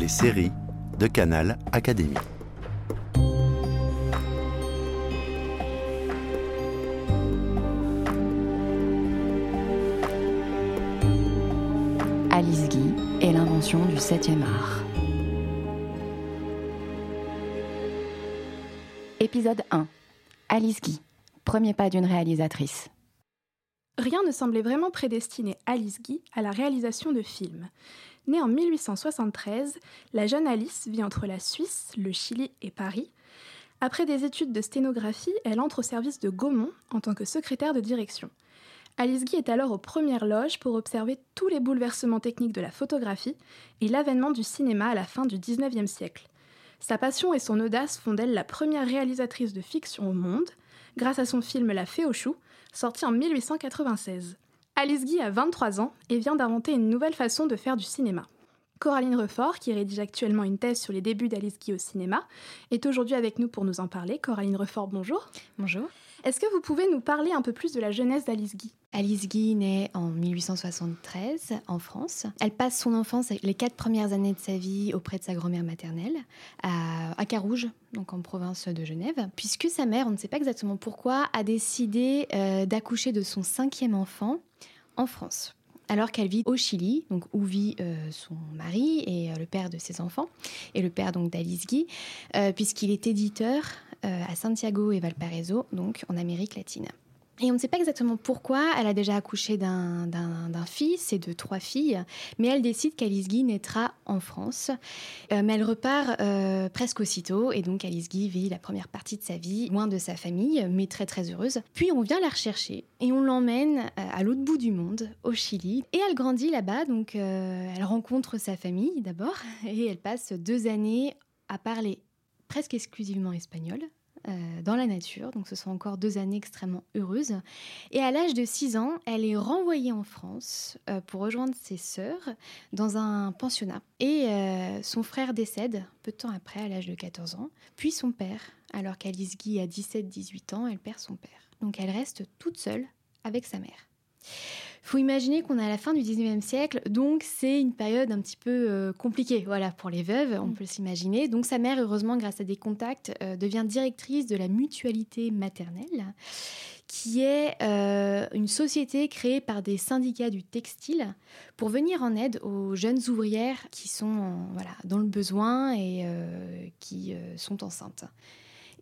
les séries de Canal Académie. Alice Guy et l'invention du 7e art. Épisode 1. Alice Guy. Premier pas d'une réalisatrice. Rien ne semblait vraiment prédestiner Alice Guy à la réalisation de films. Née en 1873, la jeune Alice vit entre la Suisse, le Chili et Paris. Après des études de sténographie, elle entre au service de Gaumont en tant que secrétaire de direction. Alice Guy est alors aux premières loges pour observer tous les bouleversements techniques de la photographie et l'avènement du cinéma à la fin du XIXe siècle. Sa passion et son audace font d'elle la première réalisatrice de fiction au monde, grâce à son film La Fée aux choux, sorti en 1896. Alice Guy a 23 ans et vient d'inventer une nouvelle façon de faire du cinéma. Coraline Refort, qui rédige actuellement une thèse sur les débuts d'Alice Guy au cinéma, est aujourd'hui avec nous pour nous en parler. Coraline Refort, bonjour. Bonjour. Est-ce que vous pouvez nous parler un peu plus de la jeunesse d'Alice Guy? Alice Guy naît en 1873 en France. Elle passe son enfance, les quatre premières années de sa vie auprès de sa grand-mère maternelle à, Carouge, donc en province de Genève, puisque sa mère, on ne sait pas exactement pourquoi, a décidé euh, d'accoucher de son cinquième enfant en France. Alors qu'elle vit au Chili, donc où vit euh, son mari et euh, le père de ses enfants, et le père donc d'Alice Guy, puisqu'il est éditeur à Santiago et Valparaiso, donc en Amérique latine. Et on ne sait pas exactement pourquoi. Elle a déjà accouché d'un fils et de trois filles, mais elle décide qu'Alice Guy naîtra en France. Euh, mais elle repart euh, presque aussitôt, et donc Alice Guy vit la première partie de sa vie loin de sa famille, mais très très heureuse. Puis on vient la rechercher et on l'emmène euh, à l'autre bout du monde, au Chili. Et elle grandit là-bas, donc elle rencontre sa famille d'abord, et elle passe deux années à parler presque exclusivement espagnol, euh, dans la nature. Donc ce sont encore deux années extrêmement heureuses. Et à l'âge de 6 ans, elle est renvoyée en France euh, pour rejoindre ses sœurs dans un pensionnat. Et euh, son frère décède peu de temps après, à l'âge de 14 ans, puis son père. Alors qu'Alice Guy a 17-18 ans, elle perd son père. Donc elle reste toute seule avec sa mère faut imaginer qu'on est à la fin du 19e siècle, donc c'est une période un petit peu euh, compliquée voilà, pour les veuves, on mm. peut s'imaginer. Donc sa mère, heureusement, grâce à des contacts, euh, devient directrice de la mutualité maternelle, qui est euh, une société créée par des syndicats du textile pour venir en aide aux jeunes ouvrières qui sont voilà, dans le besoin et qui sont enceintes.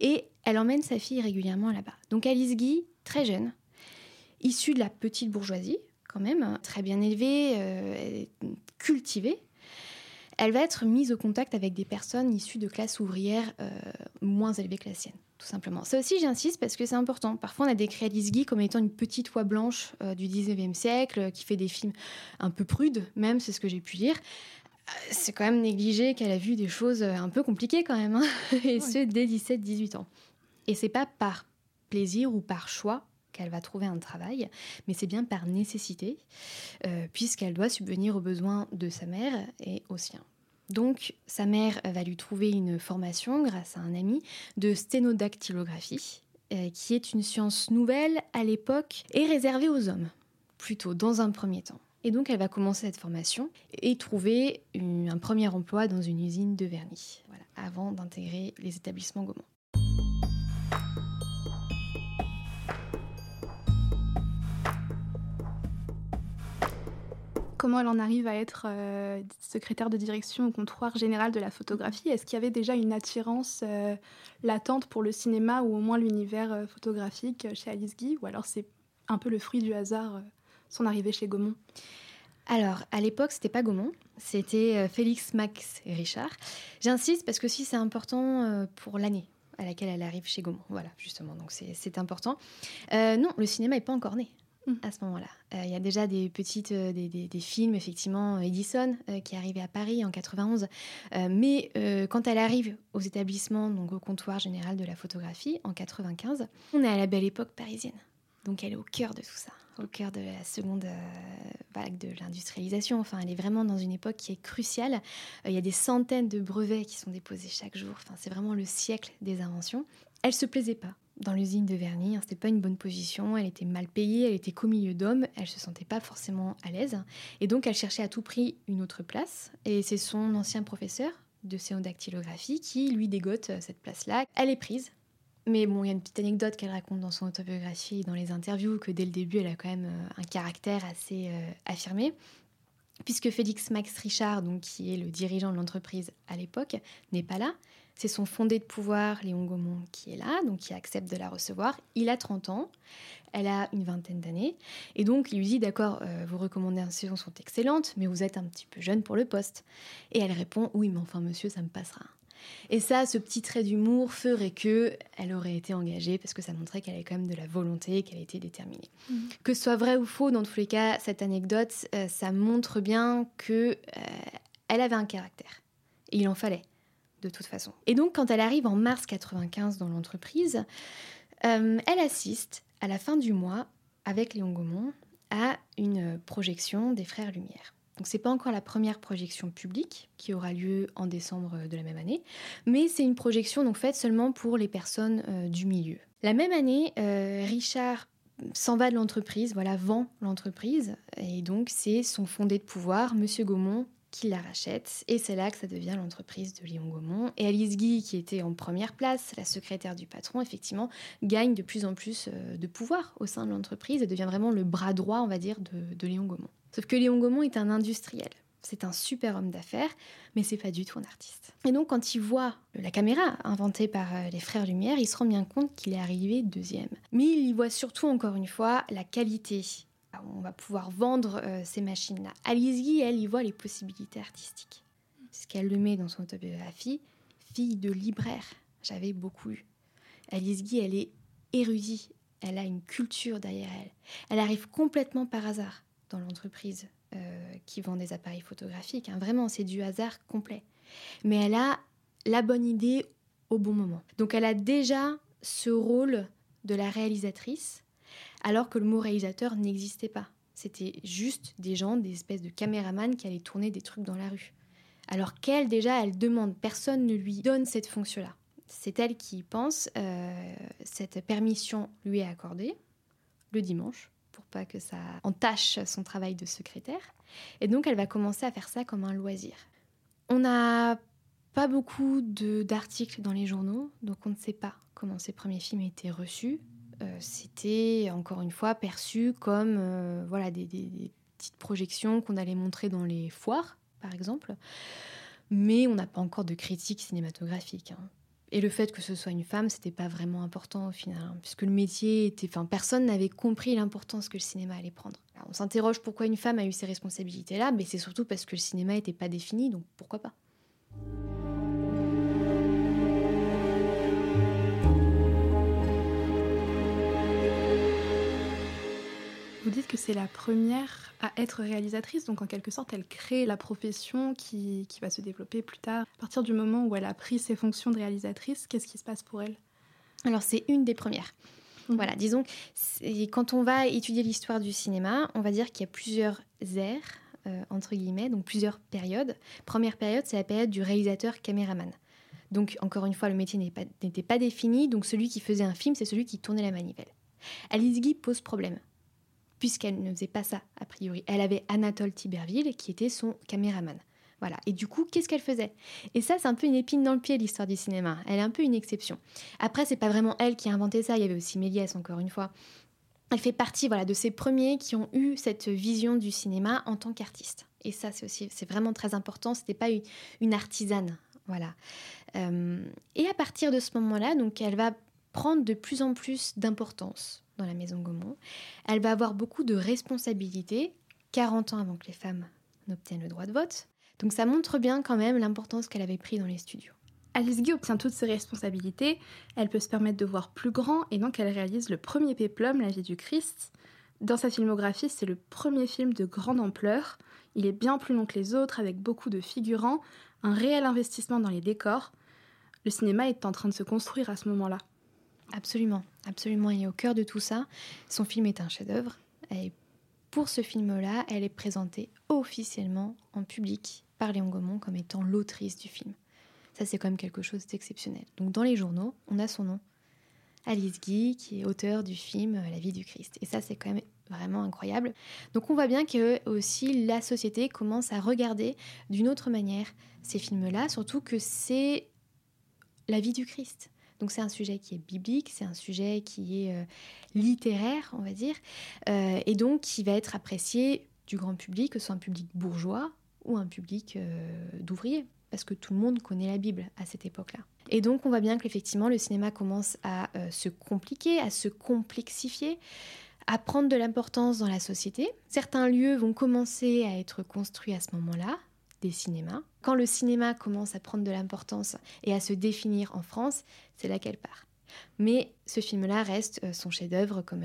Et elle emmène sa fille régulièrement là-bas. Donc Alice Guy, très jeune, issue de la petite bourgeoisie, quand même, très bien élevée, euh, cultivée, elle va être mise au contact avec des personnes issues de classes ouvrières euh, moins élevées que la sienne, tout simplement. Ça aussi, j'insiste parce que c'est important. Parfois, on a décrit Alice Guy comme étant une petite oie blanche euh, du 19e siècle, qui fait des films un peu prudes, même, c'est ce que j'ai pu lire. C'est quand même négligé qu'elle a vu des choses un peu compliquées quand même, hein, et ce, dès 17-18 ans. Et c'est pas par plaisir ou par choix qu'elle va trouver un travail, mais c'est bien par nécessité, euh, puisqu'elle doit subvenir aux besoins de sa mère et aux siens. Donc, sa mère va lui trouver une formation, grâce à un ami, de sténodactylographie, euh, qui est une science nouvelle à l'époque et réservée aux hommes, plutôt dans un premier temps. Et donc, elle va commencer cette formation et trouver un premier emploi dans une usine de vernis, avant d'intégrer les établissements Gaumont. Comment elle en arrive à être euh, secrétaire de direction au comptoir général de la photographie Est-ce qu'il y avait déjà une attirance euh, latente pour le cinéma ou au moins l'univers euh, photographique chez Alice Guy? Ou alors c'est un peu le fruit du hasard, son arrivée chez Gaumont? Alors, à l'époque, c'était pas Gaumont, c'était Félix, Max et Richard. J'insiste parce que si c'est important pour l'année à laquelle elle arrive chez Gaumont. Voilà, justement, donc c'est important. non, le cinéma n'est pas encore né. Mm. à ce moment-là. Euh, il y a déjà des petites, euh, des, films, effectivement, Edison, euh, qui est à Paris en 91. mais quand elle arrive aux établissements, donc au comptoir général de la photographie, en 95, on est à la belle époque parisienne. Donc elle est au cœur de tout ça, au cœur de la seconde vague de l'industrialisation. Enfin, elle est vraiment dans une époque qui est cruciale. il y a des centaines de brevets qui sont déposés chaque jour. Enfin, c'est vraiment le siècle des inventions. Elle se plaisait pas dans l'usine de vernis. Hein, c'était pas une bonne position, elle était mal payée, elle était qu'au milieu d'hommes, elle se sentait pas forcément à l'aise. Et donc elle cherchait à tout prix une autre place. Et c'est son ancien professeur de cénodactylographie qui lui dégote euh, cette place-là. Elle est prise. Mais bon, il y a une petite anecdote qu'elle raconte dans son autobiographie, dans les interviews, que dès le début, elle a quand même euh, un caractère assez euh, affirmé puisque Félix Max Richard, donc, qui est le dirigeant de l'entreprise à l'époque, n'est pas là. C'est son fondé de pouvoir, Léon Gaumont, qui est là, donc qui accepte de la recevoir. Il a 30 ans, elle a une vingtaine d'années. Et donc, il lui dit D'accord, euh, vos recommandations sont excellentes, mais vous êtes un petit peu jeune pour le poste. Et elle répond Oui, mais enfin, monsieur, ça me passera. Et ça, ce petit trait d'humour ferait que elle aurait été engagée parce que ça montrait qu'elle avait quand même de la volonté, qu'elle était déterminée. Mmh. Que ce soit vrai ou faux, dans tous les cas, cette anecdote, euh, ça montre bien que euh, elle avait un caractère. Et il en fallait de toute façon. Et donc, quand elle arrive en mars 95 dans l'entreprise, euh, elle assiste à la fin du mois avec Léon Gaumont à une projection des Frères Lumière. Donc c'est pas encore la première projection publique qui aura lieu en décembre de la même année, mais c'est une projection donc faite seulement pour les personnes euh, du milieu. La même année, euh, Richard s'en va de l'entreprise, voilà, vend l'entreprise, et donc c'est son fondé de pouvoir, Monsieur Gaumont, qui la rachète. Et c'est là que ça devient l'entreprise de Léon Gaumont. Et Alice Guy, qui était en première place, la secrétaire du patron, effectivement, gagne de plus en plus euh, de pouvoir au sein de l'entreprise et devient vraiment le bras droit, on va dire, de, Léon Gaumont. Sauf que Léon Gaumont est un industriel. C'est un super homme d'affaires, mais c'est pas du tout un artiste. Et donc, quand il voit la caméra inventée par euh, les frères Lumière, il se rend bien compte qu'il est arrivé deuxième. Mais il y voit surtout, encore une fois, la qualité on va pouvoir vendre euh, ces machines-là. Alice Guy, elle, y voit les possibilités artistiques. Ce qu'elle le met dans son autobiographie. Fille de libraire, j'avais beaucoup lu. Alice Guy, elle est érudite, elle a une culture derrière elle. Elle arrive complètement par hasard dans l'entreprise euh, qui vend des appareils photographiques. Hein. Vraiment, c'est du hasard complet. Mais elle a la bonne idée au bon moment. Donc elle a déjà ce rôle de la réalisatrice alors que le mot réalisateur n'existait pas. C'était juste des gens, des espèces de caméramans qui allaient tourner des trucs dans la rue. Alors qu'elle, déjà, elle demande, personne ne lui donne cette fonction-là. C'est elle qui pense, euh, cette permission lui est accordée le dimanche, pour pas que ça entache son travail de secrétaire. Et donc, elle va commencer à faire ça comme un loisir. On n'a pas beaucoup d'articles dans les journaux, donc on ne sait pas comment ces premiers films étaient reçus. Euh, c'était encore une fois perçu comme euh, voilà des, petites projections qu'on allait montrer dans les foires, par exemple. Mais on n'a pas encore de critique cinématographique. Hein. Et le fait que ce soit une femme, c'était pas vraiment important au final, hein, puisque le métier était. Enfin, personne n'avait compris l'importance que le cinéma allait prendre. on s'interroge pourquoi une femme a eu ces responsabilités-là, mais c'est surtout parce que le cinéma n'était pas défini, donc pourquoi pas. Vous dites que c'est la première à être réalisatrice, donc en quelque sorte, elle crée la profession qui, qui, va se développer plus tard. À partir du moment où elle a pris ses fonctions de réalisatrice, qu'est-ce qui se passe pour elle? Alors c'est une des premières. Mhm. Voilà, disons, quand on va étudier l'histoire du cinéma, on va dire qu'il y a plusieurs ères, euh, entre guillemets, donc plusieurs périodes. Première période, c'est la période du réalisateur caméraman. Donc, encore une fois, le métier n'était pas, pas, défini, donc celui qui faisait un film, c'est celui qui tournait la manivelle. Alice Guy pose problème puisqu'elle ne faisait pas ça, a priori. Elle avait Anatole Tiberville, qui était son caméraman. Voilà. Et du coup, qu'est-ce qu'elle faisait? Et ça, c'est un peu une épine dans le pied, l'histoire du cinéma. Elle est un peu une exception. Après, c'est pas vraiment elle qui a inventé ça. Il y avait aussi Méliès, encore une fois. Elle fait partie, voilà, de ces premiers qui ont eu cette vision du cinéma en tant qu'artiste. Et ça, c'est aussi, c'est vraiment très important. C'était pas une, artisane, voilà. Euh, et à partir de ce moment-là, donc, elle va prendre de plus en plus d'importance dans la maison Gaumont. Elle va avoir beaucoup de responsabilités, 40 ans avant que les femmes n'obtiennent le droit de vote. Donc ça montre bien quand même l'importance qu'elle avait pris dans les studios. Alice Guy obtient toutes ses responsabilités, elle peut se permettre de voir plus grand et donc elle réalise le premier péplum, La vie du Christ. Dans sa filmographie, c'est le premier film de grande ampleur. Il est bien plus long que les autres, avec beaucoup de figurants, un réel investissement dans les décors. Le cinéma est en train de se construire à ce moment-là. Absolument, absolument. Et au cœur de tout ça, son film est un chef-d'œuvre. Et pour ce film-là, elle est présentée officiellement en public par Léon Gaumont comme étant l'autrice du film. Ça, c'est quand même quelque chose d'exceptionnel. Donc, dans les journaux, on a son nom. Alice Guy, qui est auteur du film La vie du Christ. Et ça, c'est quand même vraiment incroyable. Donc on voit bien que aussi la société commence à regarder d'une autre manière ces films-là, surtout que c'est la vie du Christ. Donc c'est un sujet qui est biblique, c'est un sujet qui est euh, littéraire, on va dire, euh, et donc qui va être apprécié du grand public, que ce soit un public bourgeois ou un public euh, d'ouvriers, parce que tout le monde connaît la Bible à cette époque-là. Et donc on voit bien qu'effectivement le cinéma commence à se compliquer, à se complexifier à prendre de l'importance dans la société. Certains lieux vont commencer à être construits à ce moment-là, des cinémas. Quand le cinéma commence à prendre de l'importance et à se définir en France, c'est là qu'elle part. Mais ce film-là reste euh, son chef-d'œuvre comme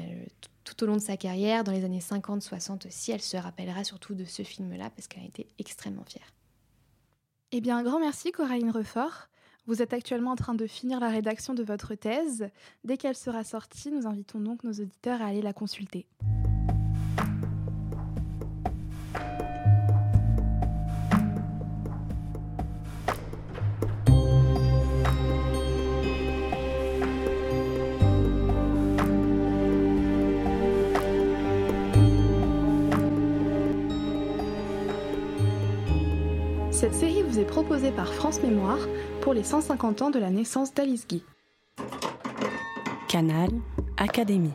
tout au long de sa carrière, dans les années 50-60 aussi. Elle se rappellera surtout de ce film-là parce qu'elle a été extrêmement fière. Eh bien, un grand merci Coraline Refort. Vous êtes actuellement en train de finir la rédaction de votre thèse. Dès qu'elle sera sortie, nous invitons donc nos auditeurs à aller la consulter. Cette série vous est proposée par France Mémoire pour les 150 ans de la naissance d'Alice Guy. Canal Académie.